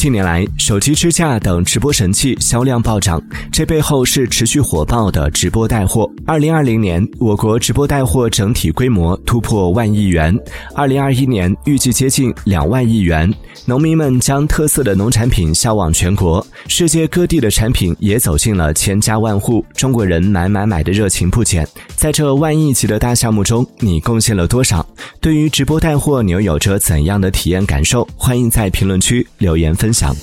近年来，手机支架等直播神器销量暴涨，这背后是持续火爆的直播带货。二零二零年，我国直播带货整体规模突破万亿元，二零二一年预计接近两万亿元。农民们将特色的农产品销往全国，世界各地的产品也走进了千家万户，中国人买买买的热情不减。在这万亿级的大项目中，你贡献了多少？对于直播带货，你又有着怎样的体验感受？欢迎在评论区留言分享。